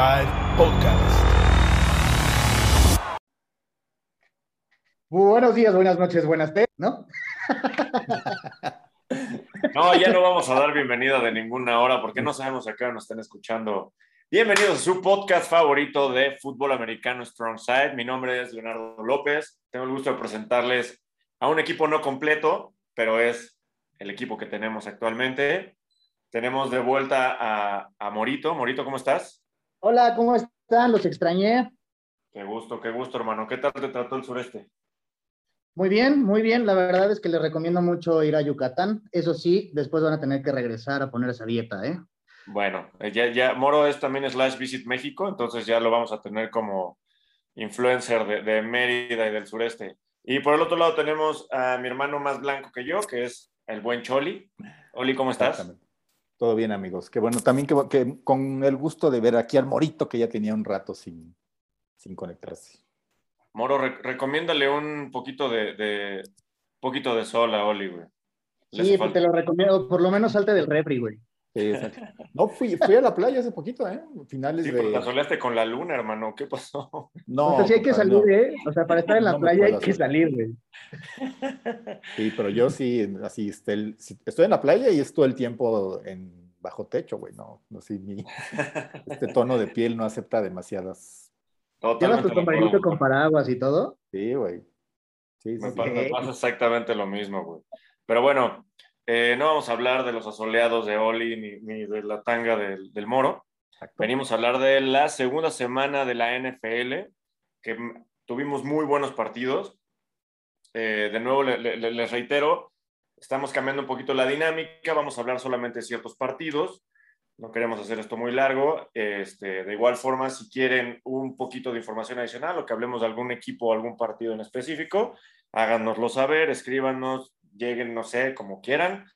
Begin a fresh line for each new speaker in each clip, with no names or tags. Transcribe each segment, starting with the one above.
Side Podcast.
Buenos días, buenas noches, buenas tardes, ¿no?
No, ya no vamos a dar bienvenida de ninguna hora porque no sabemos a qué hora nos están escuchando. Bienvenidos a su podcast favorito de fútbol americano Strong Side. Mi nombre es Leonardo López. Tengo el gusto de presentarles a un equipo no completo, pero es el equipo que tenemos actualmente. Tenemos de vuelta a, a Morito. Morito, ¿cómo estás?
Hola, ¿cómo están? Los extrañé.
Qué gusto, qué gusto, hermano. ¿Qué tal te trató el sureste?
Muy bien, muy bien. La verdad es que les recomiendo mucho ir a Yucatán. Eso sí, después van a tener que regresar a poner esa dieta, ¿eh?
Bueno, eh, ya, ya Moro es también slash Visit México, entonces ya lo vamos a tener como influencer de, de Mérida y del sureste. Y por el otro lado tenemos a mi hermano más blanco que yo, que es el buen Choli. Oli, ¿cómo estás?
Todo bien, amigos. Que bueno, también que, que, con el gusto de ver aquí al Morito, que ya tenía un rato sin, sin conectarse.
Moro, re recomiéndale un poquito de, de, poquito de sol a Oli, güey.
Sí, pues te lo recomiendo. Por lo menos salte del refri, güey.
Sí, no, fui, fui, a la playa hace poquito, ¿eh? Finales
sí,
de...
la soleaste con la luna, hermano. ¿Qué pasó?
No. O sea, sí hay que salir, no. ¿eh? O sea, para estar en la no playa hay que salir, güey.
Sí, pero yo sí, así, estoy, estoy en la playa y es todo el tiempo en bajo techo, güey. No, no sí, mi, este tono de piel no acepta demasiadas.
¿Llevas tu compañerito con paraguas y todo?
Sí, güey.
Sí, sí, me, pasa, me pasa exactamente lo mismo, güey. Pero bueno, eh, no vamos a hablar de los asoleados de Oli ni, ni de la tanga del, del, Moro. Exacto. Venimos a hablar de la segunda semana de la NFL, que tuvimos muy buenos partidos. Eh, de nuevo, le, le, les reitero, estamos cambiando un poquito la dinámica, vamos a hablar solamente de ciertos partidos. No queremos hacer esto muy largo. Este, de igual forma, si quieren un poquito de información adicional o que hablemos de algún equipo o algún partido en específico, háganoslo saber, escríbanos, lleguen, no sé, como quieran,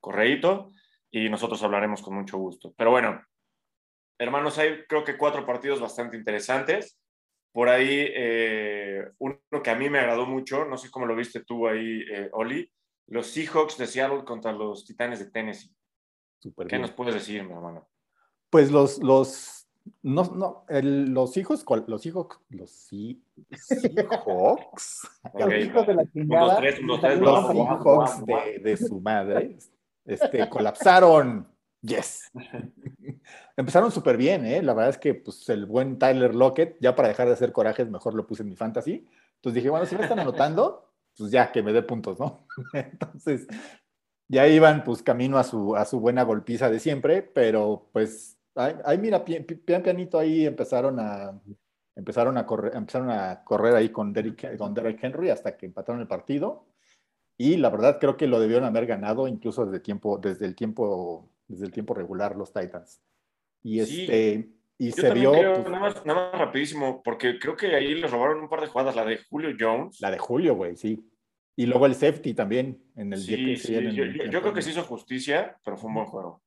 correíto, y nosotros hablaremos con mucho gusto. Pero bueno, hermanos, hay creo que cuatro partidos bastante interesantes. Por ahí, eh, uno que a mí me agradó mucho, no sé cómo lo viste tú ahí, eh, Oli, los Seahawks de Seattle contra los Titanes de Tennessee.
Super
¿Qué
bien.
nos puedes decir, mi hermano?
Pues los, los, no, no, el, los hijos, los hijos, los Seahawks.
los hijos de la chingada.
Los, tres, los, tres,
los Seahawks de, de su madre este, colapsaron. Yes. Empezaron súper bien, ¿eh? La verdad es que pues, el buen Tyler Lockett, ya para dejar de hacer corajes, mejor lo puse en mi fantasy. Entonces dije, bueno, si me están anotando, pues ya que me dé puntos, ¿no? Entonces, ya iban pues camino a su, a su buena golpiza de siempre, pero pues ahí, mira, pian, pian, pianito ahí empezaron a, empezaron a correr, empezaron a correr ahí con Derrick, con Derrick Henry hasta que empataron el partido. Y la verdad creo que lo debieron haber ganado incluso desde, tiempo, desde, el, tiempo, desde el tiempo regular los Titans. Y,
Sí.
este, y
Yo
se vio
creo,
pues,
nada, más, nada más rapidísimo, porque creo que ahí les robaron un par de jugadas, la de Julio Jones.
la de Julio, güey, sí. Y luego el safety también en el día
Sí,
que
sí,
sí, en el-
yo, yo- yo creo que se hizo justicia, pero fue un buen juego.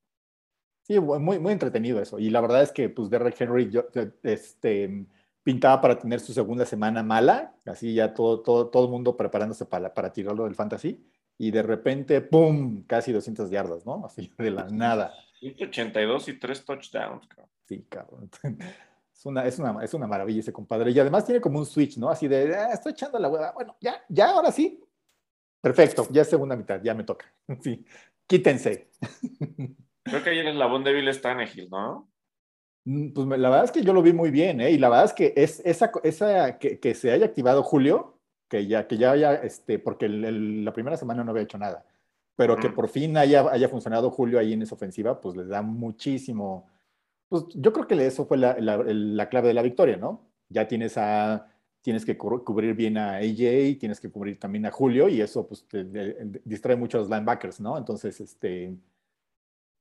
Sí, muy, muy entretenido eso. Y la verdad es que, pues, Derrick Henry yo, este, pintaba para tener su segunda semana mala, así ya todo, todo, todo el mundo preparándose para, para tirarlo del fantasy, y de repente, ¡pum! Casi 200 yardas, ¿no? Así de la nada.
182 y 3 touchdowns. cabrón.
Sí, cabrón. Es una, es, una, es una maravilla ese compadre. Y además tiene como un switch, ¿no? Así de, ah, estoy echando la hueva. Bueno, ya, ya, ahora sí. Perfecto, ya es segunda mitad, ya me toca. Sí, quítense.
Creo que ahí el eslabón débil es Tannehill, ¿no?
Mm, Pues la verdad es que yo lo vi muy bien, ¿eh? Y la verdad es que es esa, esa que, que se haya activado Julio, que ya, que ya haya, este, porque el- el- la primera semana no había hecho nada, pero que
Ujú.
por fin haya, haya funcionado Julio ahí en esa ofensiva, pues les da muchísimo. Pues yo creo que eso fue la, la- la clave de la victoria, ¿no? Ya tienes a, tienes que cu- cubrir bien a AJ, tienes que cubrir también a Julio, y eso pues te- te- distrae mucho a los linebackers, ¿no? Entonces, este,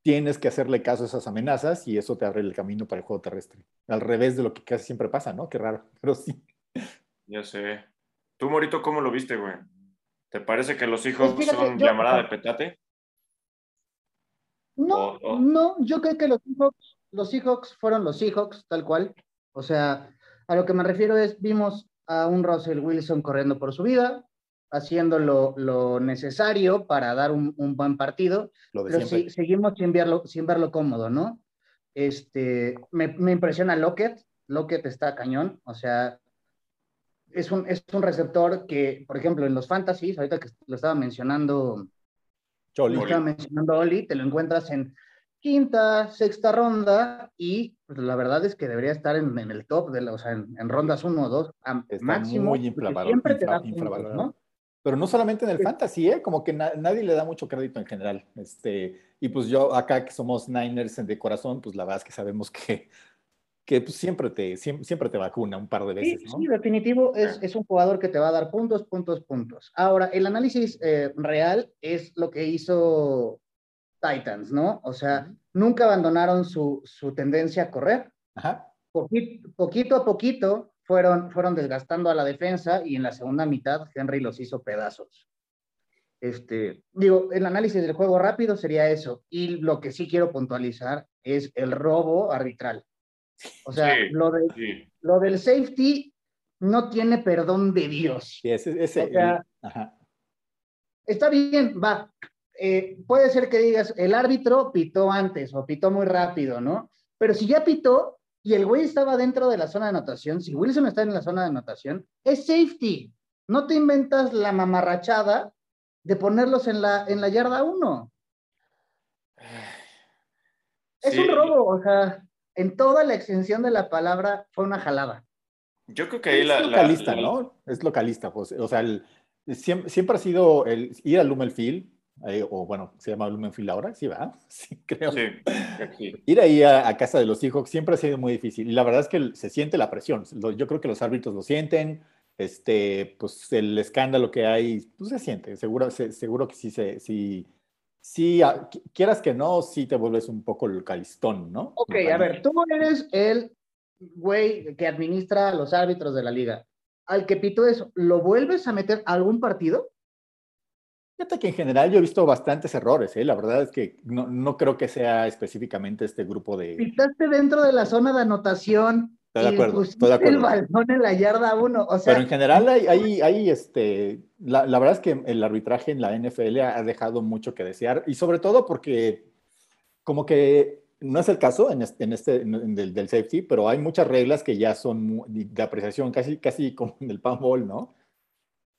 tienes que hacerle caso a esas amenazas y eso te abre el camino para el juego terrestre. Al revés de lo que casi siempre pasa, ¿no? Qué raro, pero sí.
Ya sé. ¿Tú, Morito, cómo lo viste, güey? ¿Te parece que los hijos
Pues fíjate,
son
yo-
llamada de petate?
No, no, yo creo que los Seahawks, los Seahawks fueron los Seahawks, tal cual. O sea, a lo que me refiero es, vimos a un Russell Wilson corriendo por su vida, haciendo lo, lo necesario para dar un, un buen partido, pero sí, seguimos sin verlo, sin verlo cómodo, ¿no? Este, me, me impresiona Lockett. Lockett está cañón. O sea, es un, es un receptor que, por ejemplo, en los fantasies, ahorita que lo estaba mencionando, lo estaba mencionando Oli, te lo encuentras en quinta, sexta ronda y pues, la verdad es que debería estar en, en el top, de la, o sea, en, en rondas 1 o 2, máximo.
Muy siempre te da puntos, ¿no? Pero no solamente en el fantasy, ¿eh? como que na nadie le da mucho crédito en general. Este, y pues yo acá que somos Niners de corazón, pues la verdad es que sabemos que, que pues, siempre, te, siempre, te vacuna un par de veces.
Sí, ¿no? sí definitivo, es, es, un jugador que te va a dar puntos, puntos, puntos. Ahora, el análisis eh, real es lo que hizo Titans, ¿no? O sea, nunca abandonaron su, su tendencia a correr.
Ajá.
Poquito, poquito a poquito fueron, fueron desgastando a la defensa y en la segunda mitad Henry los hizo pedazos. Este, digo, el análisis del juego rápido sería eso. Y lo que sí quiero puntualizar es el robo arbitral. O sea, sí, lo, de, sí. lo del safety no tiene perdón de Dios.
Sí, ese, ese,
o sea,
ajá.
Está bien, va. Eh, puede ser que digas, el árbitro pitó antes o pitó muy rápido, ¿no? Pero si ya pitó y el güey estaba dentro de la zona de anotación, si Wilson está en la zona de anotación, es safety. No te inventas la mamarrachada de ponerlos en la, en la yarda 1. Es un robo, o sea, en toda la extensión de la palabra fue una jalada.
Yo creo que ahí
es
la,
localista,
la,
¿no? Es localista, pues. O sea, el, siempre, siempre, ha sido el ir al Lumenfield, eh, o bueno, se llama Lumenfield ahora, sí, va, sí, creo.
Sí, aquí.
Ir ahí a, a, casa de los Seahawks siempre ha sido muy difícil. Y la verdad es que se siente la presión. Yo creo que los árbitros lo sienten. Este, pues el escándalo que hay, pues se siente. Seguro, se, seguro que sí se. Sí, sí, quieras que no, sí te vuelves un poco el calistón, ¿no?
Ok, a ver, tú eres el güey que administra a los árbitros de la liga. Al que pito eso, ¿lo vuelves a meter a algún partido?
Fíjate que en general yo he visto bastantes errores, ¿eh? La verdad es que no, no creo que sea específicamente este grupo de...
Pitaste dentro de la zona de anotación.
Estoy de acuerdo, estoy de acuerdo.
el balón en la yarda uno, o sea...
Pero en general hay, hay, hay este... La, la, verdad es que el arbitraje en la NFL ha dejado mucho que desear y sobre todo porque como que no es el caso en este, en este en del, del, safety, pero hay muchas reglas que ya son de apreciación, casi, casi como en el panball, ¿no?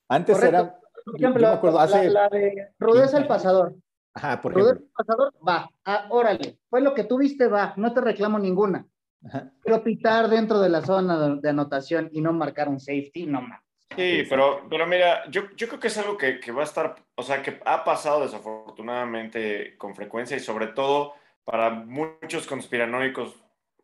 Antes
Correcto.
era...
Por ejemplo, me acuerdo, hace la, la de rudeza al pasador.
Ajá, por
rudeza
ejemplo.
al pasador, va. Ah, órale, fue lo que tú viste, va. No te reclamo ninguna.
Ajá.
Pero pitar dentro de la zona de, de anotación y no marcar un safety, no más.
Sí, pero, pero mira, yo, yo creo que es algo que, que va a estar, o sea, que ha pasado desafortunadamente con frecuencia y sobre todo para muchos conspiranoicos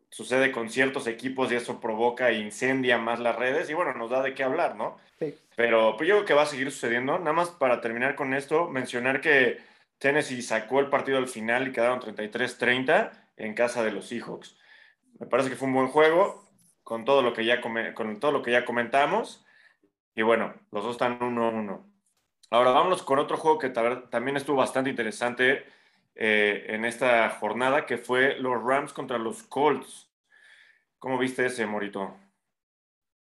sucede con ciertos equipos y eso provoca e incendia más las redes y bueno, nos da de qué hablar, ¿no?
Sí.
Pero pues, yo creo que va a seguir sucediendo. Nada más para terminar con esto, mencionar que Tennessee sacó el partido al final y quedaron 33-30 en casa de los Seahawks. Me parece que fue un buen juego con todo lo que ya, con todo lo que ya comentamos. Y bueno, los dos están 1-1. Ahora vámonos con otro juego que también estuvo bastante interesante eh, en esta jornada, que fue los Rams contra los Colts. ¿Cómo viste ese, Morito?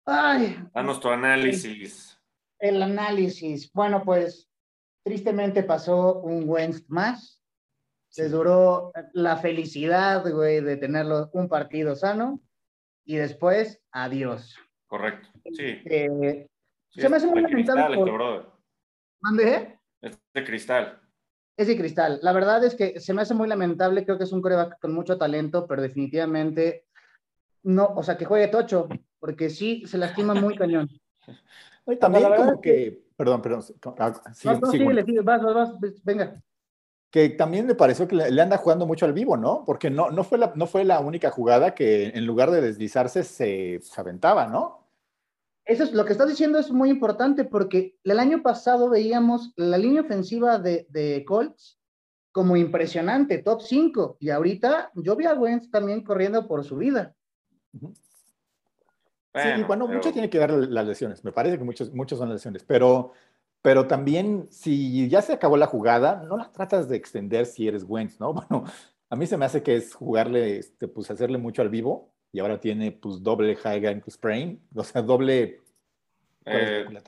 Ay.
Danos tu análisis.
El, el, análisis. Bueno, pues tristemente pasó un Wentz más. Les duró la felicidad, güey, de tenerlo un partido sano. Y después, adiós.
Correcto, sí.
Eh,
sí
se me hace muy
lamentable. Por...
¿Mande?
Es de cristal.
Es de cristal. La verdad es que se me hace muy lamentable. Creo que es un coreback con mucho talento, pero definitivamente no, o sea, que juegue tocho, porque sí se lastima muy cañón.
Y también como que, que, perdón, perdón. Ah,
Sí, no, no, sí, síguele, sigue, vas, vas, vas, venga.
Que también me pareció que le, le, anda jugando mucho al vivo, ¿no? Porque no, no, fue la, no fue la única jugada que en lugar de deslizarse se, se aventaba, ¿no?
Eso es lo que estás diciendo es muy importante porque el año pasado veíamos la línea ofensiva de, de Colts como impresionante, top 5, y ahorita yo vi a Wentz también corriendo por su vida.
Bueno, sí, bueno, pero... mucho tiene que ver las lesiones, me parece que muchos, muchos son lesiones, pero, pero también si ya se acabó la jugada, no la tratas de extender si eres Wentz, ¿no? Bueno, a mí se me hace que es jugarle, este, pues hacerle mucho al vivo, y ahora tiene pues doble high ankle sprain, o sea, doble...
Eh,
la.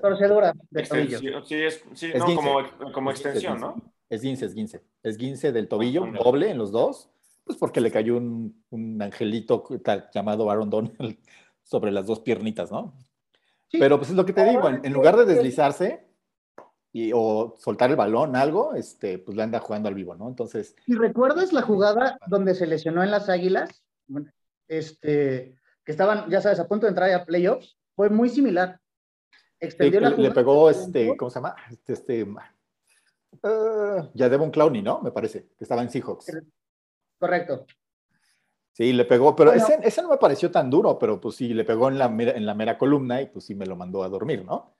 Torcedura de tobillo.
Sí, es, sí no, como, como, extensión, ¿no?
Es 15, es 15. Es 15 del tobillo, doble en los dos, Pues porque le cayó un, angelito llamado Aaron Donald sobre las dos piernitas, ¿no? Pero pues es lo que te digo, en, lugar de deslizarse y, o soltar el balón, algo, este, pues le anda jugando al vivo, ¿no? Entonces.
¿Y recuerdas la jugada donde se lesionó en las Águilas? Este, que estaban, ya sabes, a punto de entrar a playoffs, fue muy similar.
Extendió la le pegó este, ¿cómo se llama? Este, este uh, ya Devon Clowney, ¿no? Me parece, que estaba en Seahawks.
Correcto.
Sí, le pegó, pero ese, ese, no me pareció tan duro, pero pues sí, le pegó en la, en la mera columna y pues sí me lo mandó a dormir, ¿no?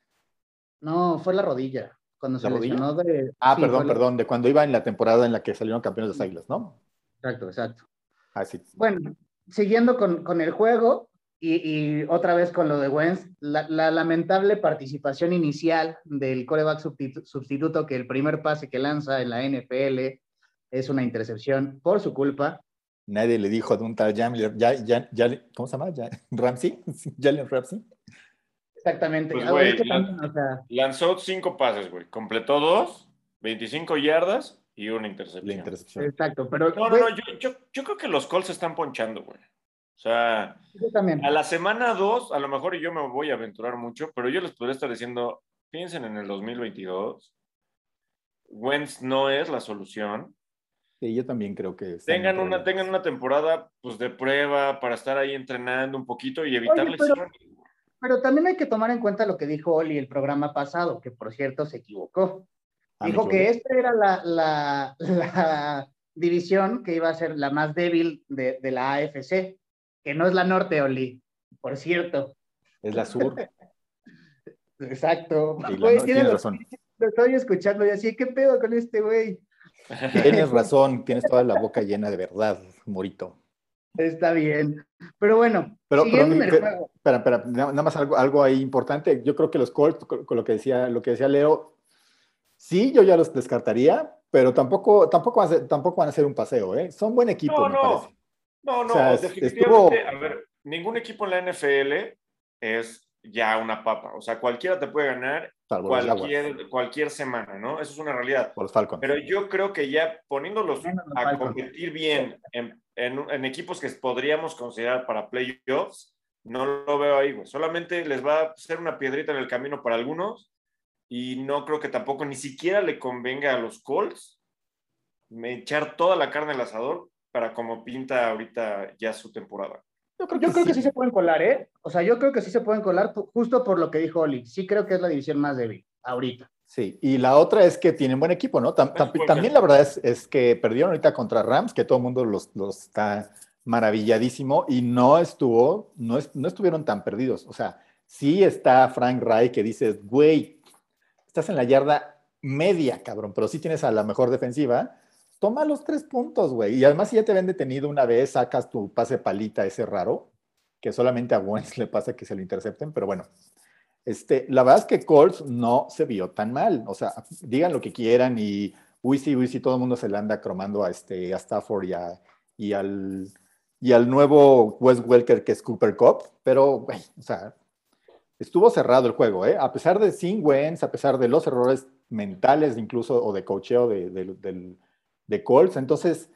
No, fue la rodilla. Cuando se lesionó de.
Ah, perdón, perdón, de cuando iba en la temporada en la que salieron campeones de Águilas, ¿no?
Exacto, exacto.
Ah, sí.
Bueno, siguiendo con, con el juego y, y, otra vez con lo de Wentz, la, la lamentable participación inicial del coreback sustituto, que el primer pase que lanza en la NFL es una intercepción por su culpa.
Nadie le dijo de un tal Jalen, ¿cómo se llama? Ramsey, Jalen Ramsey.
Exactamente.
Pues, lanzó cinco pases, güey. Completó dos, 25 yardas y una intercepción.
Exacto, pero...
No, no, no, yo, creo que los Colts se están ponchando, güey. O sea, a la semana dos, a lo mejor yo me voy a aventurar mucho, pero yo les podría estar diciendo, piensen en el 2022. Wentz no es la solución.
Sí, yo también creo que...
Tengan una, tengan una temporada pues, de prueba para estar ahí entrenando un poquito y evitar lesiones.
Pero también hay que tomar en cuenta lo que dijo Oli el programa pasado, que por cierto se equivocó. Ah, dijo que esta era la, la, división que iba a ser la más débil de, de, la AFC, que no es la norte, Oli, por cierto.
Es la sur.
Exacto.
tienes razón.
Lo estoy escuchando y así, ¿qué pedo con este güey?
Tienes razón, tienes toda la boca llena de verdad, Morito.
Está bien. Pero bueno,
pero, Espera, espera, nada más algo, algo ahí importante. Yo creo que los Colts, con lo que decía, lo que decía Leo, sí, yo ya los descartaría, pero tampoco, tampoco, van a ser, tampoco van a ser un paseo, ¿eh? Son buen equipo,
no,
me
no.
parece.
No, no, definitivamente, a ver, ningún equipo en la NFL es ya una papa. O sea, cualquiera te puede ganar cualquier, cualquier semana, ¿no? Eso es una realidad.
Por los Falcons.
Pero yo creo que ya poniéndolos a competir bien en, en, equipos que podríamos considerar para playoffs, no lo veo ahí, güey. Solamente les va a ser una piedrita en el camino para algunos y no creo que tampoco ni siquiera le convenga a los Colts me echar toda la carne al asador para como pinta ahorita ya su temporada.
Yo creo, que, sí. se pueden colar, ¿eh? O sea, yo creo que sí se pueden colar justo por lo que dijo Oli. Sí creo que es la división más débil ahorita.
Sí, y la otra es que tienen buen equipo, ¿no? también la verdad es, es, que perdieron ahorita contra Rams, que todo el mundo los, los está maravilladísimo y no estuvo, no, no estuvieron tan perdidos. O sea, sí está Frank Ray que dices, güey, estás en la yarda media, cabrón, pero sí tienes a la mejor defensiva toma los tres puntos, güey. Y además, si ya te ven detenido una vez, sacas tu pase palita ese raro, que solamente a Wentz le pasa que se lo intercepten, pero bueno. Este, la verdad es que Colts no se vio tan mal. O sea, digan lo que quieran y uy, sí, uy, sí, todo el mundo se le anda cromando a, este, a Stafford y, y, al, y al nuevo Wes Welker que es Cooper Cup, pero, güey, o sea, estuvo cerrado el juego, ¿eh? A pesar de sin Wentz, a pesar de los errores mentales incluso o de cocheo del de Colts. Entonces,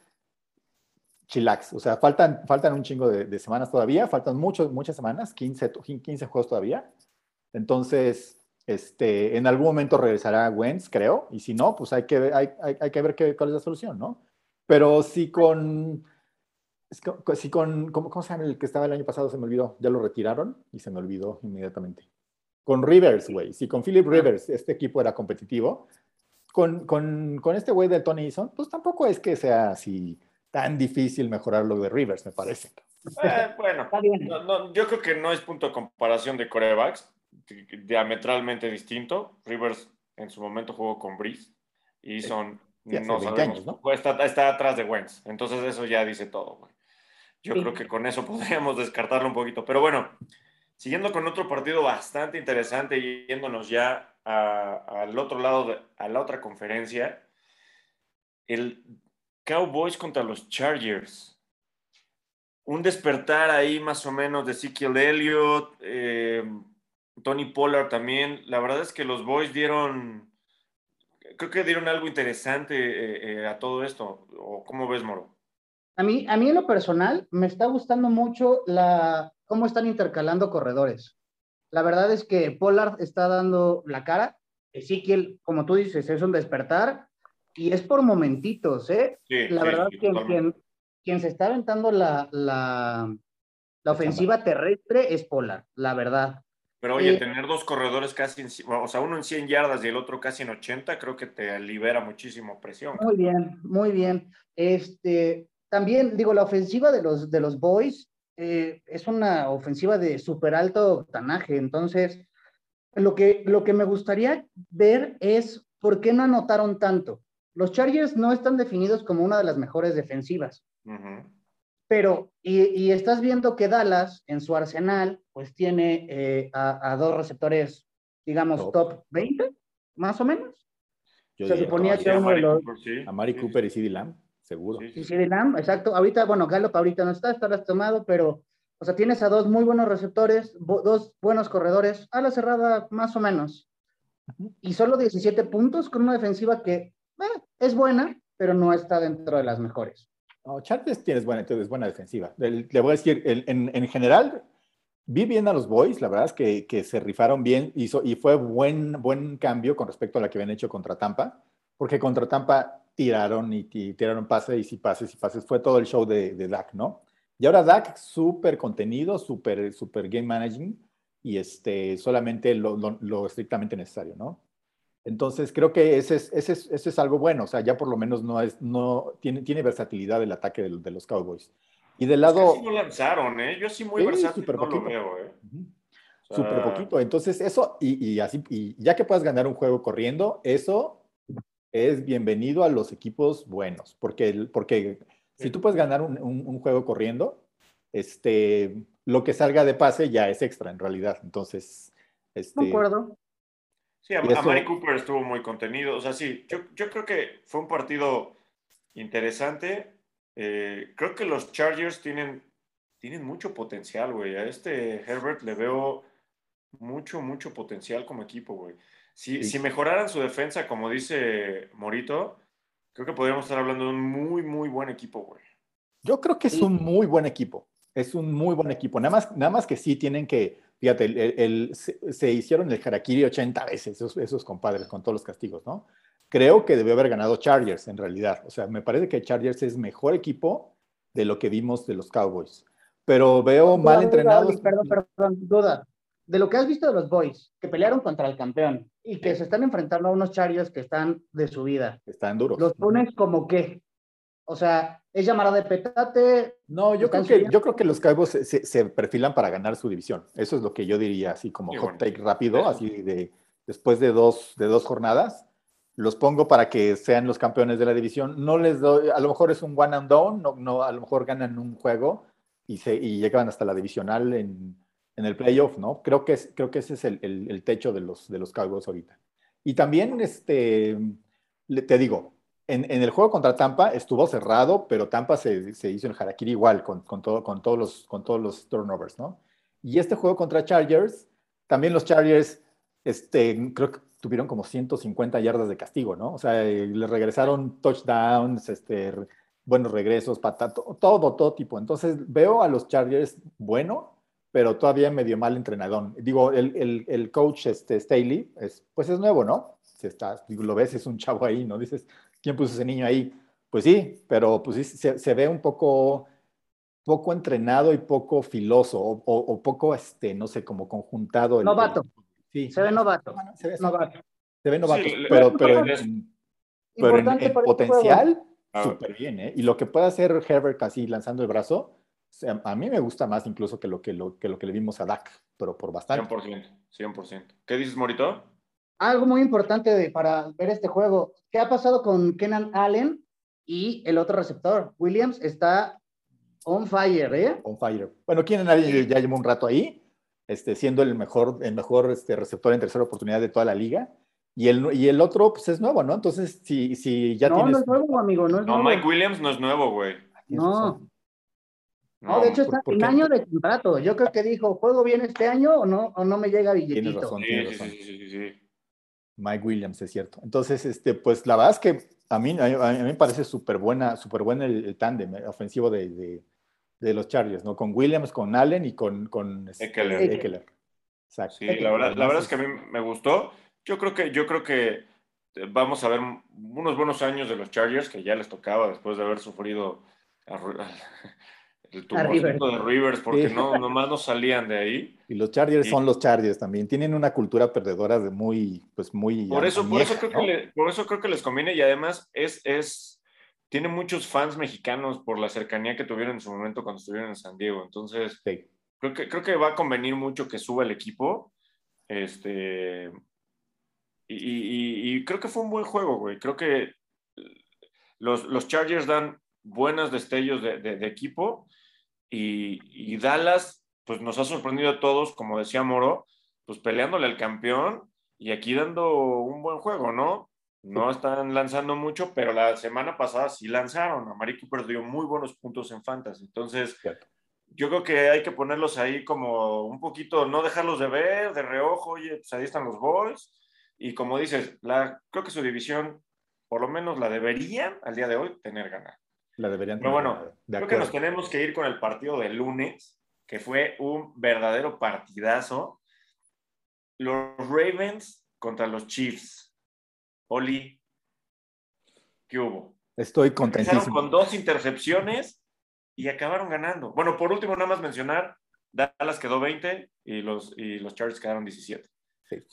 chillax. O sea, faltan, faltan un chingo de, semanas todavía, faltan muchos, muchas semanas, 15, 15 juegos todavía. Entonces, este, en algún momento regresará Wentz, creo, y si no, pues hay que, hay, hay, que ver qué, cuál es la solución, ¿no? Pero si con, si con, ¿cómo, ¿cómo se llama el que estaba el año pasado? Se me olvidó, ya lo retiraron y se me olvidó inmediatamente. Con Rivers, güey, si con Philip Rivers este equipo era competitivo, con, con, con este güey de Tony Eason, pues tampoco es que sea así tan difícil mejorar lo de Rivers, me parece.
Eh, bueno, yo creo que no es punto de comparación de corebacks, diametralmente distinto. Rivers en su momento jugó con Breeze y son no sabemos, ¿no? Está, está, atrás de Wentz, entonces eso ya dice todo. Güey. Yo creo que con eso podríamos descartarlo un poquito, pero bueno, siguiendo con otro partido bastante interesante, yéndonos ya al otro lado, a la otra conferencia, el Cowboys contra los Chargers. Un despertar ahí más o menos de Ezekiel Elliott, eh, Tony Pollard también. La verdad es que los Boys dieron, creo que dieron algo interesante eh, eh, a todo esto. ¿O cómo ves, Moro?
A mí, a mí en lo personal me está gustando mucho la, cómo están intercalando corredores. La verdad es que Pollard está dando la cara. Ezequiel, como tú dices, es un despertar y es por momentitos, ¿eh? la verdad es que quien, quien, se está aventando la, la, la ofensiva terrestre es Pollard, la verdad.
Pero oye, eh, tener dos corredores casi, en, o sea, uno en 100 yardas y el otro casi en 80, creo que te libera muchísimo presión.
Muy bien, muy bien. Este, también digo, la ofensiva de los, de los Boys eh, es una ofensiva de súper alto octanaje, entonces lo que, lo que me gustaría ver es por qué no anotaron tanto. Los Chargers no están definidos como una de las mejores defensivas. Pero, y, estás viendo que Dallas en su arsenal, pues tiene eh, a, dos receptores, digamos, top. 20, más o menos.
Se suponía que uno de los. A Mari Cooper y CD Lamb, seguro.
Y CD Lamb, exacto. Ahorita, bueno, Gallup ahorita no está, está lastimado, pero, o sea, tienes a dos muy buenos receptores, dos buenos corredores, a la cerrada, más o menos. Y solo 17 puntos con una defensiva que eh, es buena, pero no está dentro de las mejores.
No, Chargers tienes buena, entonces buena defensiva. Le, voy a decir, en, en, general, vi bien a los Boys, la verdad es que, que se rifaron bien hizo, y fue buen, buen cambio con respecto a la que habían hecho contra Tampa, porque contra Tampa tiraron y, tiraron pases y pases y pases. Fue todo el show de, de Dak, ¿no? Y ahora Dak, súper contenido, súper super game managing y este, solamente lo, lo, lo estrictamente necesario, ¿no? Entonces, creo que ese es, ese, es, ese es, algo bueno, o sea, ya por lo menos no es, no, tiene, tiene versatilidad el ataque de, de los Cowboys. Y del lado...
Es no lanzaron, ¿eh? Yo sí muy sí, versátil super poquito. lo veo, ¿eh?
Súper poquito. Entonces, eso, y, y, así, y ya que puedas ganar un juego corriendo, eso es bienvenido a los equipos buenos, porque, porque si tú puedes ganar un, un, un juego corriendo, este, lo que salga de pase ya es extra en realidad. Entonces, este,
de acuerdo.
Sí, a, Mari Cooper estuvo muy contenido. O sea, sí, yo, yo creo que fue un partido interesante. Eh, creo que los Chargers tienen, tienen mucho potencial, güey. A este Herbert le veo mucho, mucho potencial como equipo, güey. Si, si mejoraran su defensa, como dice Morito, creo que podríamos estar hablando de un muy, muy buen equipo, güey.
Yo creo que es un muy buen equipo. Es un muy buen equipo. Nada más, nada más que sí tienen que Fíjate, el, se, hicieron el Harakiri 80 veces, esos, compadres, con todos los castigos, ¿no? Creo que debió haber ganado Chargers, en realidad. O sea, me parece que Chargers es mejor equipo de lo que vimos de los Cowboys. Pero veo mal entrenados.
Perdón, perdón, duda. De lo que has visto de los Boys, que pelearon contra el campeón y que se están enfrentando a unos Chargers que están de su vida.
Están duros.
¿Los pones como qué? O sea, ¿es llamada de petate?
No, yo creo, que, yo creo que los Cowboys se, perfilan para ganar su división. Eso es lo que yo diría, así como hot take rápido, así de después de dos, de dos jornadas. Los pongo para que sean los campeones de la división. No les doy, a lo mejor es un one and down, no, no, a lo mejor ganan un juego y, se, y llegan hasta la divisional en, en el playoff, ¿no? Creo que, es, creo que ese es el, el, el, techo de los, de los Cowboys ahorita. Y también, este, te digo, en, el juego contra Tampa estuvo cerrado, pero Tampa se, hizo el harakiri igual, con, todo, con, todos los, con todos los turnovers, ¿no? Y este juego contra Chargers, también los Chargers, este, creo que tuvieron como 150 yardas de castigo, ¿no? O sea, eh, le regresaron touchdowns, este, buenos regresos, patato, todo, todo tipo. Entonces veo a los Chargers bueno, pero todavía medio mal entrenador. Digo, el, el, coach este, Staley, es, pues es nuevo, ¿no? Se está, lo ves, es un chavo ahí, ¿no? Dices, ¿quién puso ese niño ahí? Pues sí, pero pues sí, se, ve un poco, poco entrenado y poco filoso, o, poco, este, no sé, como conjuntado.
novato. sí. Se ve novato. Se ve novato.
Se ve novato, pero, pero, en, pero en, este potencial, ah, súper bien, ¿eh? Y lo que puede hacer Herbert así lanzando el brazo, a mí me gusta más incluso que lo que, lo, que lo que le vimos a Dak, pero por bastante.
100%, 100%. ¿Qué dices, Morito?
algo muy importante para ver este juego. ¿Qué ha pasado con Kenan Allen y el otro receptor? Williams está on fire, ¿eh?
On fire. Bueno, Kenan Allen ya lleva un rato ahí, este, siendo el mejor, el mejor este, receptor en tercera oportunidad de toda la liga. Y el, y el otro, pues es nuevo, ¿no? Entonces, si, si ya
no,
tienes...
No, es nuevo, amigo, no es
no, Mike Williams no es nuevo, güey.
No. No, de hecho está en año de contrato. Yo creo que dijo, ¿juego bien este año o no, o no me llega billetito?
Tienes razón, tienes razón. Sí, sí, sí, sí, Mike Williams, es cierto. Entonces, este, pues la verdad es que A mí, a, mí me parece súper buena, super buena el, tándem ofensivo de, los Chargers, ¿no? Con Williams, con Allen y con, con
este, Eckler. Sí, la verdad, la verdad es que a mí me gustó. Yo creo que, yo creo que vamos a ver unos buenos años de los Chargers que ya les tocaba después de haber sufrido el tumorcito de Rivers porque no, nomás no salían de ahí.
Y los Chargers son los Chargers también. Tienen una cultura perdedora de muy, pues muy.
Por eso, por, eso creo que por eso creo que les conviene y además es, es, tiene muchos fans mexicanos por la cercanía que tuvieron en su momento cuando estuvieron en San Diego. Entonces, creo, que, creo que va a convenir mucho que suba el equipo. Este, y, creo que fue un buen juego, güey. Creo que los, los Chargers dan buenos destellos de, de, equipo y, Dallas, pues nos ha sorprendido a todos, como decía Moro, pues peleándole al campeón y aquí dando un buen juego, ¿no? No están lanzando mucho, pero la semana pasada sí lanzaron. Amari perdió muy buenos puntos en Fantasy. Entonces, yo creo que hay que ponerlos ahí como un poquito, no dejarlos de ver, de reojo, oye, pues ahí están los boys y como dices, la, creo que su división, por lo menos la deberían al día de hoy tener ganada.
La deberían
Pero bueno, creo que nos tenemos que ir con el partido del lunes, que fue un verdadero partidazo. Los Ravens contra los Chiefs. Oli, ¿qué hubo?
Estoy contentísimo.
Empezaron con dos intercepciones y acabaron ganando. Bueno, por último, nada más mencionar, Dallas quedó 20 y los, y los Chargers quedaron 17. Sí.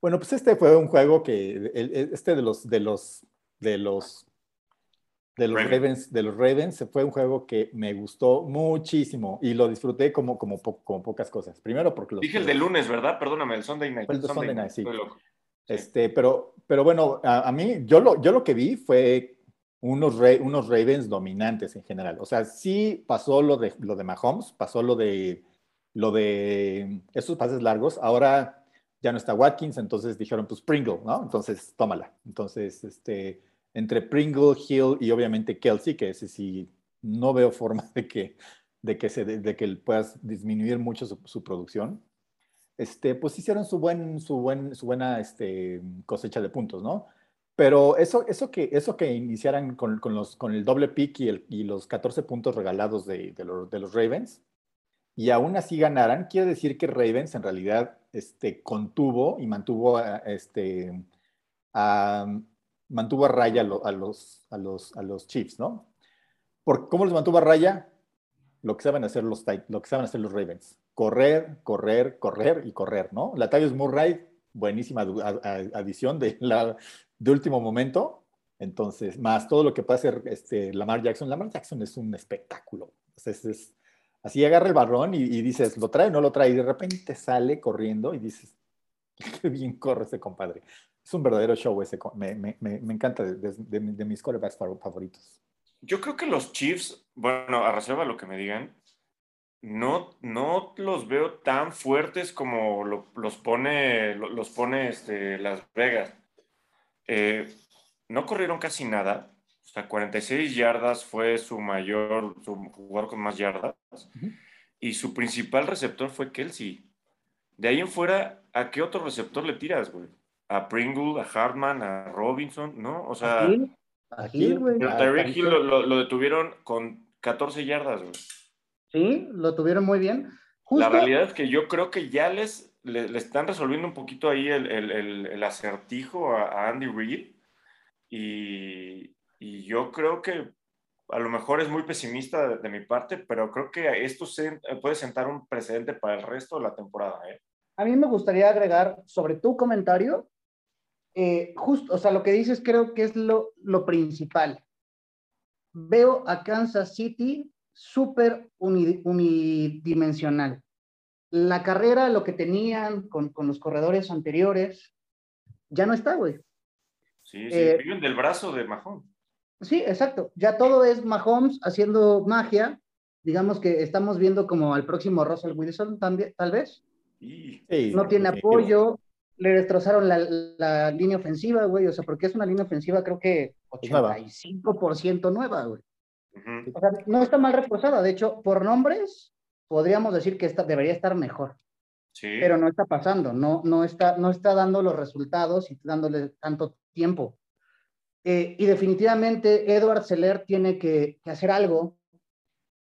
Bueno, pues este fue un juego que, este de los, de los, de los, de los Ravens. de los Ravens, fue un juego que me gustó muchísimo y lo disfruté como, como, como pocas cosas. Primero porque
Dije el de lunes, ¿verdad? Perdóname, el Sunday Night.
El, Sunday, Night, sí. Este, pero, pero bueno, a, mí, yo lo, yo lo que vi fue unos, unos Ravens dominantes en general. O sea, sí pasó lo de, lo de Mahomes, pasó lo de, lo de esos pases largos. Ahora ya no está Watkins, entonces dijeron, pues Pringle, ¿no? Entonces, tómala. Entonces, este, entre Pringle, Hill y obviamente Kelsey, que ese sí, no veo forma de que, de que, se, de, que puedas disminuir mucho su, producción. Este, pues hicieron su, buen, su, buen, su buena este, cosecha de puntos, ¿no? Pero eso, eso, que, eso que iniciaran con, con, los, con el doble pick y, el, y los 14 puntos regalados de, de, los, Ravens, y aún así ganaran, quiere decir que Ravens en realidad este, contuvo y mantuvo a, este, mantuvo a raya a, los, a, los, a los Chiefs, ¿no? ¿Por ¿Cómo los mantuvo a raya? Lo que saben hacer los, lo que saben hacer los Ravens. Correr, correr, correr y correr, ¿no? La Latavius Murray, buenísima adición de, la, de último momento. Entonces, más todo lo que puede hacer este, Lamar Jackson. Lamar Jackson es un espectáculo. es, es, Así agarra el barrón y, dices, ¿lo trae o no lo trae? Y de repente sale corriendo y dices, qué bien corre ese compadre. Es un verdadero show ese. Me, me, me encanta de, mis quarterbacks favoritos.
Yo creo que los Chiefs, bueno, a reserva lo que me digan, no, no los veo tan fuertes como los pone, los pone este, Las Vegas. Eh, no corrieron casi nada. O sea, 46 yardas fue su mayor, su jugador con más yardas. Y su principal receptor fue Kelsey. De ahí en fuera, ¿a qué otro receptor le tiras, güey? ¿A Pringle, a Hartman, a Robinson? ¿No? O sea. ¿A Hill, güey? Tyreek Hill lo, detuvieron con 14 yardas, güey.
Sí, lo tuvieron muy bien.
La realidad es que yo creo que ya les le, están resolviendo un poquito ahí el, el, el, acertijo a, a Andy Reid. Y, y yo creo que a lo mejor es muy pesimista de, mi parte, pero creo que esto se, puede sentar un precedente para el resto de la temporada. ¿eh?
A mí me gustaría agregar sobre tu comentario, eh, justo, o sea, lo que dices creo que es lo, lo principal. Veo a Kansas City súper unidimensional. La carrera, lo que tenían con, con, los corredores anteriores, ya no está, güey.
Sí, sí, eh, viven del brazo de Mahón.
Sí, exacto. Ya todo es Mahomes haciendo magia. Digamos que estamos viendo como al próximo Russell Wilson también, tal vez. no tiene apoyo. Le destrozaron la, línea ofensiva, güey. O sea, porque es una línea ofensiva, creo que 85% nueva, güey. O sea, no está mal reforzada. De hecho, por nombres, podríamos decir que esta, debería estar mejor. Sí. Pero no está pasando. No, no, está, no está dando los resultados y dándole tanto tiempo. Eh, y definitivamente Edward Seller tiene que, hacer algo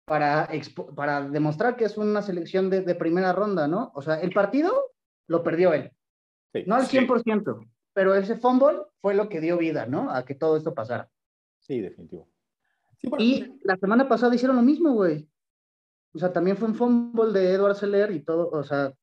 para, para demostrar que es una selección de, primera ronda, ¿no? O sea, el partido lo perdió él. No al 100%, pero ese fumble fue lo que dio vida, ¿no? A que todo esto pasara.
Sí, definitivo.
y la semana pasada hicieron lo mismo, güey. O sea, también fue un fumble de Edward Seller y todo, o sea,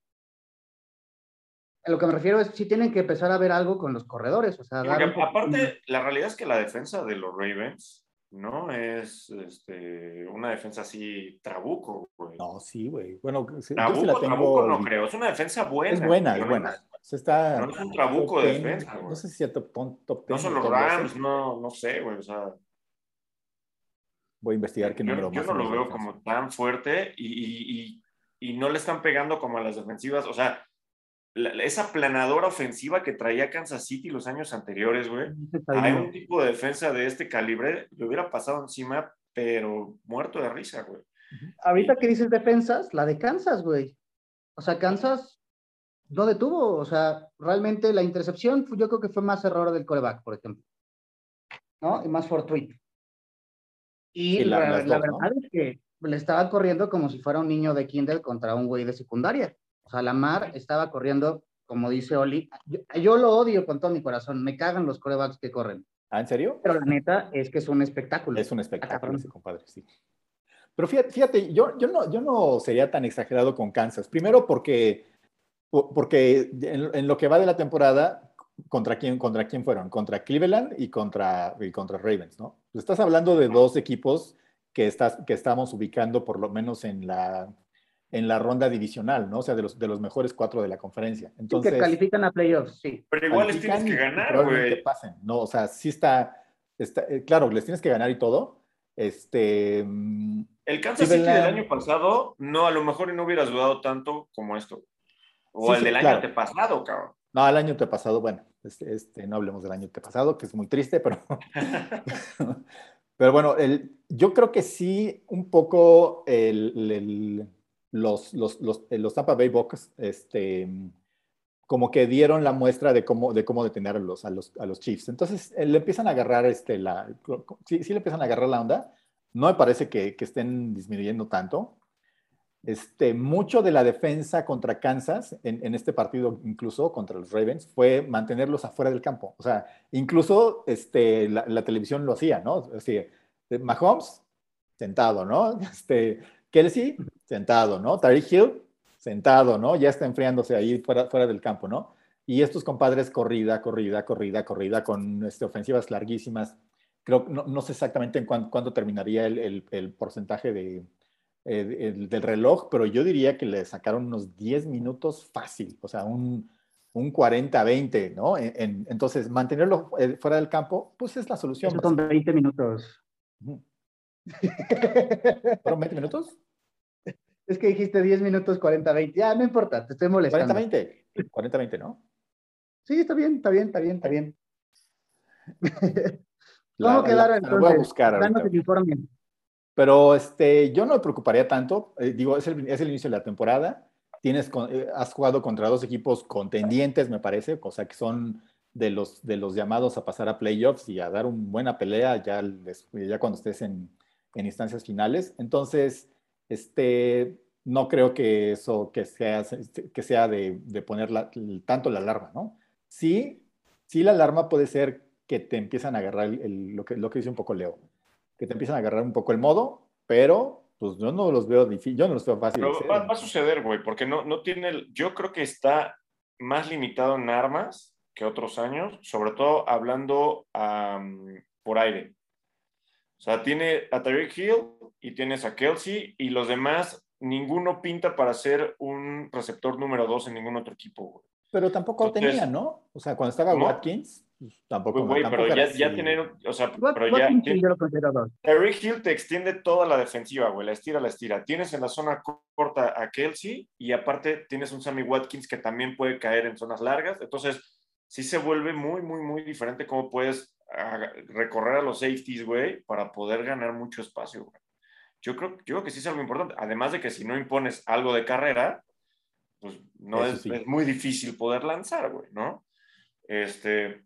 a lo que me refiero es si tienen que empezar a ver algo con los corredores. O sea,
aparte, la realidad es que la defensa de los Ravens no es este, una defensa así trabuco, güey.
No, sí, güey. Bueno,
trabuco, la tengo... trabuco no creo. Es una defensa buena.
Es buena, es buena.
está no es un trabuco de defensa, güey.
No sé si a top, top
No son los Rams, no, no sé, güey. O sea.
Voy a investigar qué número
yo, más. Yo no lo veo como tan fuerte y, y, y, y no le están pegando como a las defensivas. O sea, esa planadora ofensiva que traía Kansas City los años anteriores, güey. Hay un tipo de defensa de este calibre, le hubiera pasado encima, pero muerto de risa, güey.
Ahorita que dices defensas, la de Kansas, güey. O sea, Kansas no detuvo, o sea, realmente la intercepción yo creo que fue más error del coreback, por ejemplo. ¿No? Y más fortuito. Y la, verdad es que le estaba corriendo como si fuera un niño de kinder contra un güey de secundaria. O sea, Lamar estaba corriendo, como dice Oli. Yo, lo odio con todo mi corazón. Me cagan los corebacks que corren.
¿Ah, en serio?
Pero la neta es que es un espectáculo.
Es un espectáculo, ese compadre, sí. Pero fíjate, yo, yo, no, yo no sería tan exagerado con Kansas. Primero porque, porque en, lo que va de la temporada, ¿contra quién, contra quién fueron? Contra Cleveland y contra, y contra Ravens, ¿no? Estás hablando de dos equipos que, estás, que estamos ubicando por lo menos en la en la ronda divisional, ¿no? O sea, de los, de los mejores cuatro de la conferencia. Entonces,
que califican a playoffs, sí.
Pero igual les tienes que ganar, güey.
pasen, ¿no? O sea, sí está, está eh, claro, les tienes que ganar y todo. Este... Mm,
el Kansas City del año pasado, no, a lo mejor no hubieras dudado tanto como esto. O el del año pasado, cabrón.
No, el año pasado, bueno, este, este, no hablemos del año pasado, que es muy triste, pero... pero bueno, el, yo creo que sí, un poco el los, los, los, eh, los Tampa Bay Bucks, este, como que dieron la muestra de cómo, de cómo detener a los, a los, Chiefs. Entonces, eh, le empiezan a agarrar, este, la, sí, sí, le empiezan a agarrar la onda. No me parece que, que estén disminuyendo tanto. Este, mucho de la defensa contra Kansas, en, en, este partido incluso contra los Ravens, fue mantenerlos afuera del campo. O sea, incluso este, la, televisión lo hacía, ¿no? Es decir, Mahomes sentado, ¿no? Este, Kelsey, sentado, ¿no? Tariq Hill, sentado, ¿no? Ya está enfriándose ahí fuera, fuera del campo, ¿no? Y estos compadres, corrida, corrida, corrida, corrida, con este, ofensivas larguísimas. Creo, no, no sé exactamente en cuánto terminaría el, el, porcentaje de, eh, del reloj, pero yo diría que le sacaron unos 10 minutos fácil, o sea, un, un 40-20, ¿no? entonces, mantenerlo eh, fuera del campo, pues es la solución.
son 20 minutos.
¿Fueron 20 minutos?
Es que dijiste 10 minutos, 40, 20. Ya, no importa, te estoy molestando.
40, 20. 40, 20, ¿no?
Sí, está bien, está bien, está bien, está bien. ¿Cómo quedaron entonces?
voy a buscar Pero este, yo no me preocuparía tanto. Eh, digo, es el, es el, inicio de la temporada. Tienes, eh, has jugado contra dos equipos contendientes, me parece, o sea que son de los, de los llamados a pasar a playoffs y a dar una buena pelea ya, ya cuando estés en, en instancias finales. Entonces, este, no creo que eso que sea, que sea de, de poner tanto la alarma, ¿no? Sí, sí la alarma puede ser que te empiezan a agarrar lo, que, lo que dice un poco Leo, que te empiezan a agarrar un poco el modo, pero pues yo no los veo difícil, yo no los veo fácil.
va, a suceder, güey, porque no, no tiene, yo creo que está más limitado en armas que otros años, sobre todo hablando por aire. O sea, tiene a Tyreek Hill y tienes a Kelsey y los demás, ninguno pinta para ser un receptor número dos en ningún otro equipo,
Pero tampoco tenía, ¿no? O sea, cuando estaba Watkins, pues, tampoco.
Güey, pero ya, ya tienen, o sea, pero ya. Tyreek Hill te extiende toda la defensiva, güey, la estira, la estira. Tienes en la zona corta a Kelsey y aparte tienes un Sammy Watkins que también puede caer en zonas largas. Entonces, sí se vuelve muy, muy, muy diferente cómo puedes recorrer a los safeties, güey, para poder ganar mucho espacio, güey. Yo creo, yo creo que sí es algo importante. Además de que si no impones algo de carrera, pues no es, es, muy difícil poder lanzar, güey, ¿no? Este,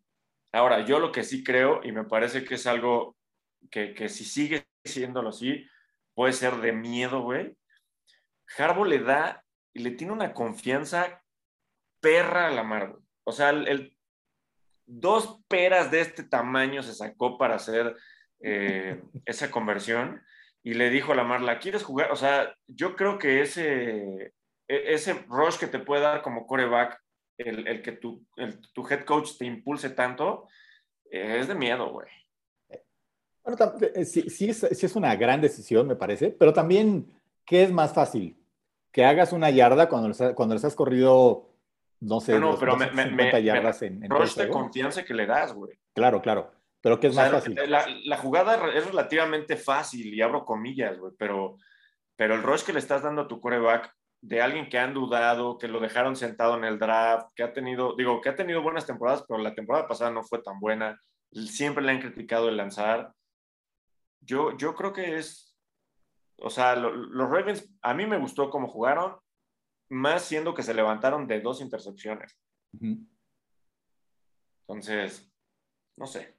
Ahora, yo lo que sí creo, y me parece que es algo que, que si sigue siéndolo así, puede ser de miedo, güey. Harbo le da y le tiene una confianza perra a la mar, O sea, el, dos peras de este tamaño se sacó para hacer eh, esa conversión y le dijo a la Marla, ¿quieres jugar? O sea, yo creo que ese, e, ese rush que te puede dar como coreback, el, el que tu, tu, head coach te impulse tanto, es de miedo, güey.
Bueno, eh, sí, sí, es, sí, es, una gran decisión, me parece, pero también, ¿qué es más fácil? Que hagas una yarda cuando les, cuando les has corrido, no sé,
no, pero me, me, yardas en, en rush de confianza que le das, güey.
Claro, claro. Pero ¿qué es más fácil?
La, la, jugada es relativamente fácil, y abro comillas, güey, pero, pero el rush que le estás dando a tu coreback de alguien que han dudado, que lo dejaron sentado en el draft, que ha tenido, digo, que ha tenido buenas temporadas, pero la temporada pasada no fue tan buena. Siempre le han criticado el lanzar. Yo, yo creo que es, o sea, los Ravens, a mí me gustó cómo jugaron, más siendo que se levantaron de dos intercepciones. Entonces, no sé.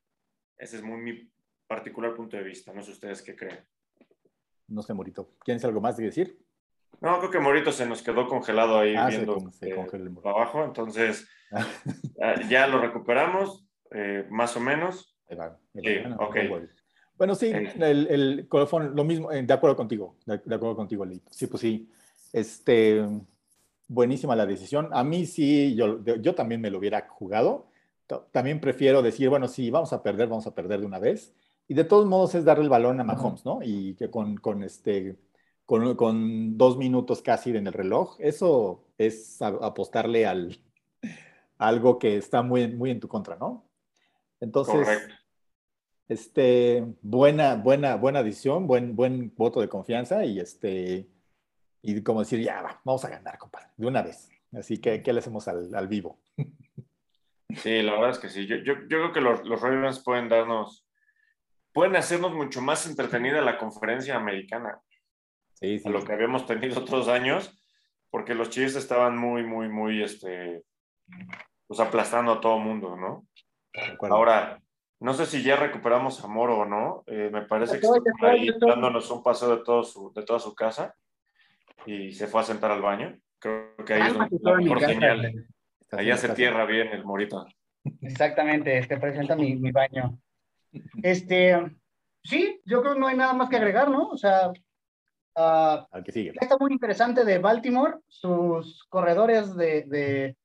Ese es muy mi particular punto de vista. No sé ustedes qué creen.
No sé, Morito. ¿Tienes algo más de decir?
No, creo que Morito se nos quedó congelado ahí ah, viendo se, abajo. Entonces, ya lo recuperamos, eh, más o menos.
Bueno, sí, eh. el, el, colofón, lo mismo, eh, de acuerdo contigo, de, acuerdo contigo, Leito. Sí, pues sí. Este, buenísima la decisión. A mí sí, yo, yo también me lo hubiera jugado también prefiero decir, bueno, sí, vamos a perder, vamos a perder de una vez. Y de todos modos es darle el balón a Mahomes, ¿no? Y que con, con este, con, con, dos minutos casi en el reloj, eso es apostarle al algo que está muy, muy en tu contra, ¿no? Entonces, este, buena, buena, buena decisión, buen, buen voto de confianza y este, y como decir, ya, vamos a ganar, compadre, de una vez. Así que, ¿qué le hacemos al, al vivo?
Sí, la verdad es que sí. Yo, yo, yo creo que los, los, Ravens pueden darnos, pueden hacernos mucho más entretenida la conferencia americana. Sí, sí. A lo que habíamos tenido otros años, porque los Chiefs estaban muy, muy, muy, este, pues aplastando a todo mundo, ¿no? Ahora, no sé si ya recuperamos a Moro o no. Eh, me parece que está ahí dándonos un paseo de, todo su, de toda su casa y se fue a sentar al baño. Creo que ahí es donde la mejor señal. Ahí hace tierra bien el morito.
Exactamente, este presenta mi, mi, baño. Este, sí, yo creo que no hay nada más que agregar, ¿no? O sea, uh,
Al que sigue.
está muy interesante de Baltimore, sus corredores de, de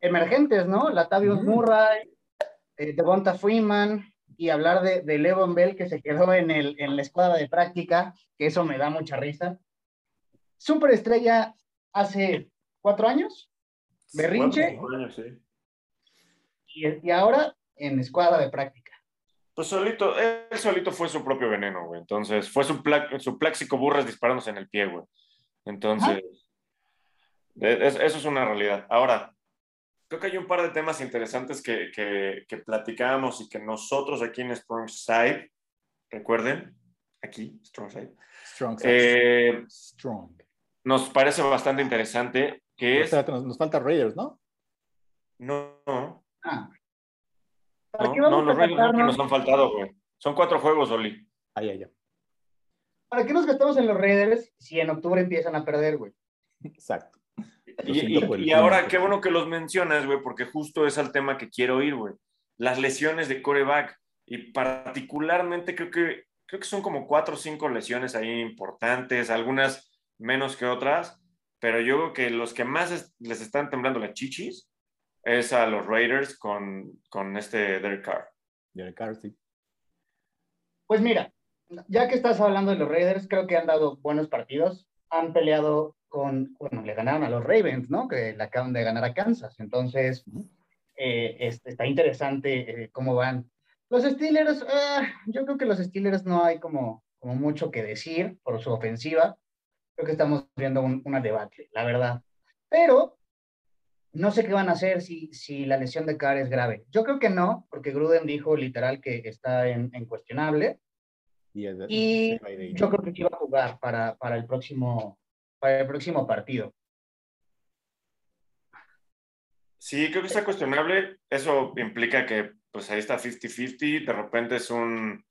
emergentes, ¿no? Latavius Murray, eh, Devonta Freeman, y hablar de, de Levon Bell que se quedó en, el, en la escuadra de práctica, que eso me da mucha risa. Superestrella hace cuatro años, Berrinche. y, ahora en escuadra de práctica.
Pues solito, él solito fue su propio veneno, güey. Entonces, fue su, su pláxico burras disparándose en el pie, güey. Entonces, eso es una realidad. Ahora, creo que hay un par de temas interesantes que, que, que platicábamos y que nosotros aquí en Strong Side, recuerden, aquí, Strong Side, Strong, eh, Strong. Nos parece bastante interesante
nos, falta Raiders, ¿no?
No. Ah. No, los Raiders no nos han faltado, güey. Son cuatro juegos, Oli.
Ahí, ahí,
¿Para qué nos gastamos en los Raiders si en octubre empiezan a perder, güey?
Exacto.
Y, ahora, qué bueno que los mencionas, güey, porque justo es el tema que quiero ir, güey. Las lesiones de coreback. Y particularmente creo que, creo que son como cuatro o cinco lesiones ahí importantes, algunas menos que otras pero yo creo que los que más les están temblando las chichis es a los Raiders con, con este Derek Carr.
Derek Carr, sí.
Pues mira, ya que estás hablando de los Raiders, creo que han dado buenos partidos. Han peleado con, bueno, le ganaron a los Ravens, ¿no? Que le acaban de ganar a Kansas. Entonces, eh, este, está interesante eh, cómo van. Los Steelers, eh, yo creo que los Steelers no hay como, como mucho que decir por su ofensiva creo que estamos viendo un, una debate, la verdad. Pero no sé qué van a hacer si, si la lesión de Carr es grave. Yo creo que no, porque Gruden dijo literal que está en, en cuestionable. Y, yo creo que iba a jugar para, para, el próximo, para el próximo partido.
Sí, creo que está cuestionable. Eso implica que pues ahí está 50-50. De repente es, un,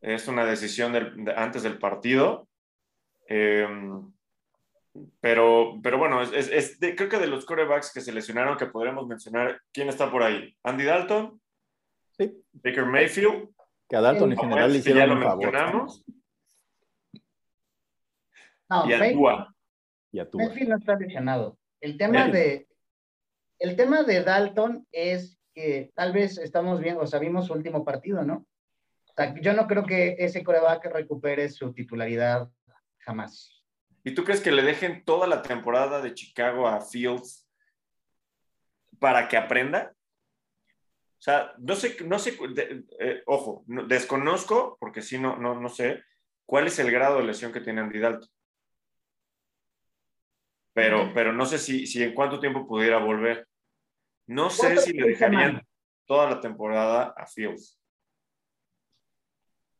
es una decisión antes del partido. Em, pero, pero bueno, es, creo que de los corebacks que se lesionaron, que podremos mencionar, ¿quién está por ahí? Andy Dalton,
sí.
Baker Mayfield.
Que a Dalton en general le hicieron ya lo mencionamos.
No, y a Tua. Y a Tua. Mayfield no está lesionado. El tema de el tema de Dalton es que tal vez estamos viendo, o sea, vimos su último partido, ¿no? O sea, yo no creo que ese coreback recupere su titularidad jamás.
¿Y tú crees que le dejen toda la temporada de Chicago a Fields para que aprenda? O sea, no sé, no sé, eh, ojo, desconozco, porque sí, no, no, no sé, cuál es el grado de lesión que tiene Andy Dalton. Pero, pero no sé si, si en cuánto tiempo pudiera volver. No sé si le dejarían toda la temporada a Fields.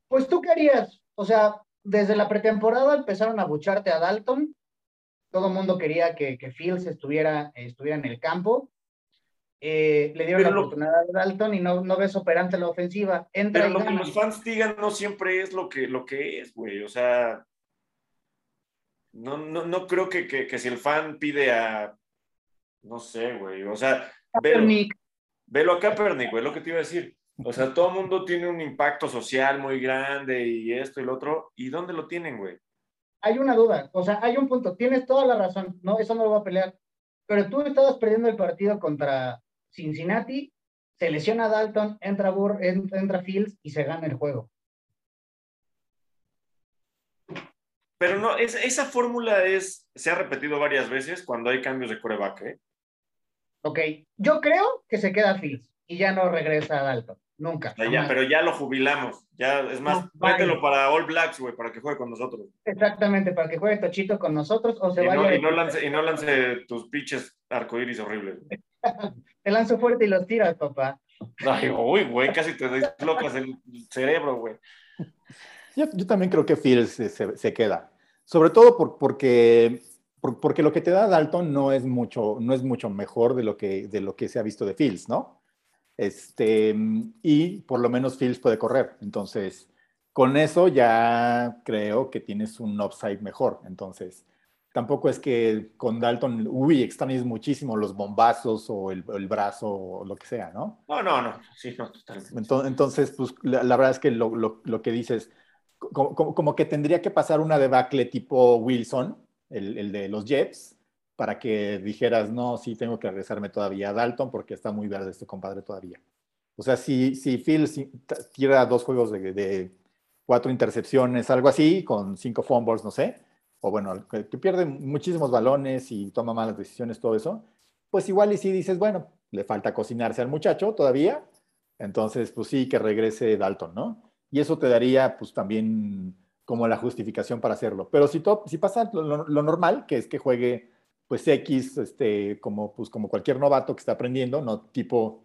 Pues tú qué harías, o sea, desde la pretemporada empezaron a bucharte a Dalton. Todo el mundo quería que, que Fields estuviera, estuviera en el campo. Eh, le dieron la oportunidad a Dalton y no, no ves operante la ofensiva.
pero lo que los fans digan no siempre es lo que, lo que es, güey. O sea, no, no, no creo que, que, que, si el fan pide a, no sé, güey. O sea, velo, velo a Kaepernick, güey, lo que te iba a decir. O sea, todo el mundo tiene un impacto social muy grande y esto y lo otro. ¿Y dónde lo tienen, güey?
Hay una duda, o sea, hay un punto. Tienes toda la razón, no, eso no lo voy a pelear. Pero tú estabas perdiendo el partido contra Cincinnati, se lesiona Dalton, entra Burr, entra Fields y se gana el juego.
Pero no, esa fórmula es, se ha repetido varias veces cuando hay cambios de coreback, ¿eh?
Ok, yo creo que se queda Fields y ya no regresa a Dalton. Nunca.
Ya, pero ya lo jubilamos. Ya, es más, no, para All Blacks, güey, para que juegue con nosotros.
Exactamente, para que juegue Tochito con nosotros o se vaya.
y, no lance, y no lance tus pinches arcoíris horribles.
te lanzo fuerte y los tiras, papá.
Ay, uy, güey, casi te deslocas el cerebro, güey.
Yo, yo, también creo que Fields se, se, queda. Sobre todo por, porque, porque lo que te da Dalton no es mucho, no es mucho mejor de lo, que, de lo que se ha visto de Fields, ¿no? Este, y por lo menos Fields puede correr. Entonces, con eso ya creo que tienes un upside mejor. Entonces, tampoco es que con Dalton, uy, extrañes muchísimo los bombazos o el, brazo o lo que sea, ¿no?
No, no, no, sí, no, totalmente.
Entonces, pues la, verdad es que lo, lo, que dices, como, como, que tendría que pasar una debacle tipo Wilson, el, el de los Jets, para que dijeras, no, sí, tengo que regresarme todavía a Dalton porque está muy verde este compadre todavía. O sea, si, si Phil tira dos juegos de, cuatro intercepciones, algo así, con cinco fumbles, no sé, o bueno, que, pierde muchísimos balones y toma malas decisiones, todo eso, pues igual y si dices, bueno, le falta cocinarse al muchacho todavía, entonces pues sí, que regrese Dalton, ¿no? Y eso te daría pues también como la justificación para hacerlo. Pero si, si pasa lo normal, que es que juegue pues X, este, como, pues, como cualquier novato que está aprendiendo, ¿no? Tipo,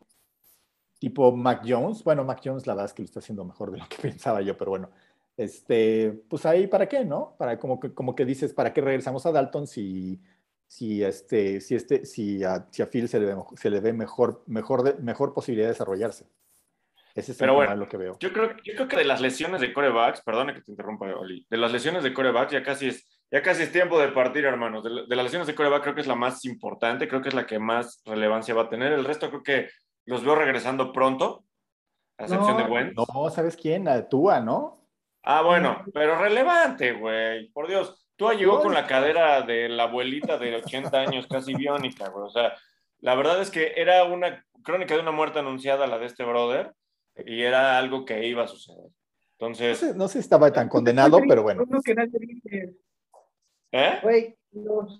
tipo Mac Jones. Bueno, Mac Jones la verdad es que lo está haciendo mejor de lo que pensaba yo, pero bueno, este, pues ahí para qué, ¿no? Para como que, como que dices, ¿para qué regresamos a Dalton si, si, este, si, este, si, a, si a Phil se le ve, se le ve mejor, mejor, mejor posibilidad de desarrollarse?
Ese es Pero bueno, lo que veo. Yo creo, yo creo que de las lesiones de corebacks, perdone que te interrumpa, Oli, de las lesiones de corebacks ya casi es ya casi es tiempo de partir, hermanos. De, las lesiones de coreback creo que es la más importante, creo que es la que más relevancia va a tener. El resto creo que los veo regresando pronto, a excepción de Gwen.
No, ¿sabes quién? La Tua, ¿no?
Ah, bueno, pero relevante, güey. Por Dios, Tua llegó con la cadera de la abuelita de 80 años, casi biónica, güey. O sea, la verdad es que era una crónica de una muerte anunciada, la de este brother, y era algo que iba a suceder. Entonces.
No sé, no sé si estaba tan condenado, pero bueno.
¿Eh? Güey,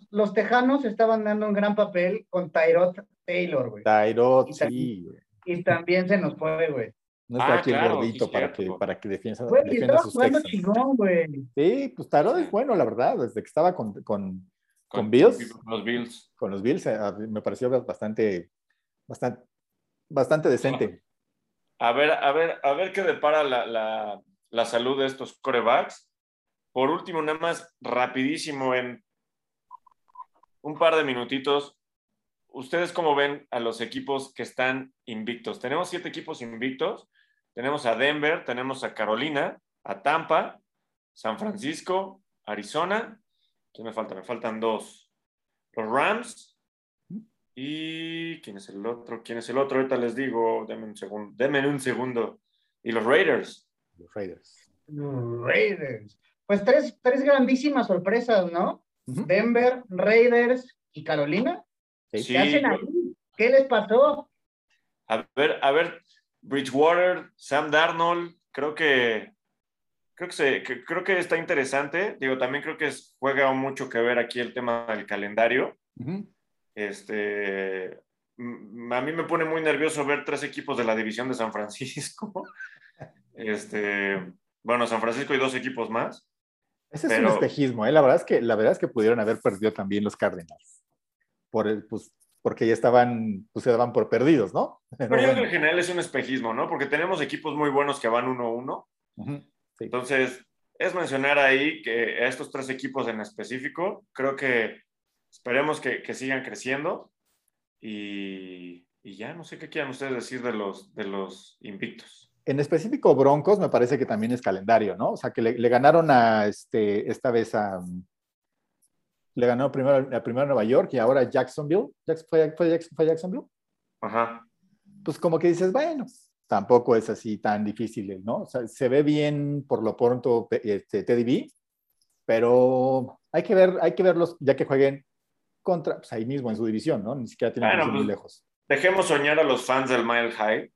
los, tejanos estaban dando un gran papel con Tyrod Taylor, güey.
Tyrod, sí,
güey. Y también se nos fue, güey.
No está ah, aquí el gordito para, que, para que defienda, güey, defienda sus
Texans. Chingón, güey.
Sí, pues Tyrod es bueno, la verdad, desde que estaba con, con, con, Bills.
Con los Bills.
Con los Bills eh, me pareció bastante, bastante, bastante decente.
A ver, a ver, a ver qué depara la, la, la salud de estos corebacks por último, nada más rapidísimo en un par de minutitos, ¿ustedes cómo ven a los equipos que están invictos? Tenemos siete equipos invictos. Tenemos a Denver, tenemos a Carolina, a Tampa, San Francisco, Arizona. ¿Qué me falta? Me faltan dos. Los Rams. ¿Y quién es el otro? ¿Quién es el otro? Ahorita les digo, denme un segundo. Denme un segundo. Y los Raiders.
Los Raiders.
Los Raiders. Pues tres, tres grandísimas sorpresas, ¿no? Denver, Raiders y Carolina. ¿Qué hacen ahí? ¿Qué les pasó?
A ver, a ver, Bridgewater, Sam Darnold, creo que creo que, se, creo que está interesante. Digo, también creo que juega mucho que ver aquí el tema del calendario. Este, a mí me pone muy nervioso ver tres equipos de la división de San Francisco. Este, bueno, San Francisco y dos equipos más.
Ese es un espejismo, ¿eh? La verdad es que la verdad es que pudieron haber perdido también los Cardinals. Por el, pues, porque ya estaban, pues se daban por perdidos, ¿no?
Pero, yo creo que en general es un espejismo, ¿no? Porque tenemos equipos muy buenos que van 1-1. Entonces, es mencionar ahí que a estos tres equipos en específico, creo que esperemos que, que sigan creciendo y, y, ya no sé qué quieran ustedes decir de los, de los invictos.
En específico, Broncos me parece que también es calendario, ¿no? O sea, que le, ganaron a este, esta vez a. Le ganó primero, a primero Nueva York y ahora Jacksonville. ¿Fue, fue, Jacksonville?
Ajá.
Pues como que dices, bueno, tampoco es así tan difícil, ¿no? O sea, se ve bien por lo pronto este, Teddy pero hay que, ver, hay que verlos ya que jueguen contra, pues ahí mismo en su división, ¿no? Ni siquiera tienen que ir muy pues, lejos.
Dejemos soñar a los fans del Mile High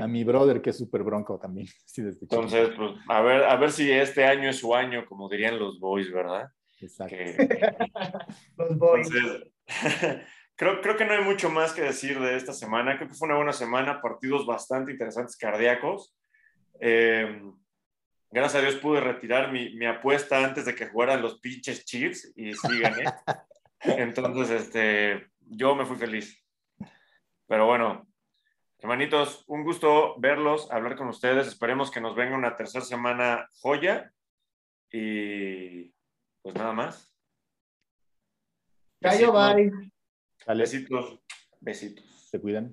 a mi brother, que es súper bronco también.
Entonces, pues, a, ver, a ver si este año es su año, como dirían los boys, ¿verdad?
Exacto.
los boys.
creo, creo que no hay mucho más que decir de esta semana. Creo que fue una buena semana, partidos bastante interesantes cardíacos. Em, gracias a Dios pude retirar mi, mi, apuesta antes de que jugaran los pinches Chiefs y sí gané. Entonces, este, yo me fui feliz. Pero bueno, Hermanitos, un gusto verlos, hablar con ustedes. Esperemos que nos venga una tercera semana joya. Y pues nada más.
Cayo, bye.
Besitos. Besitos.
Se cuidan.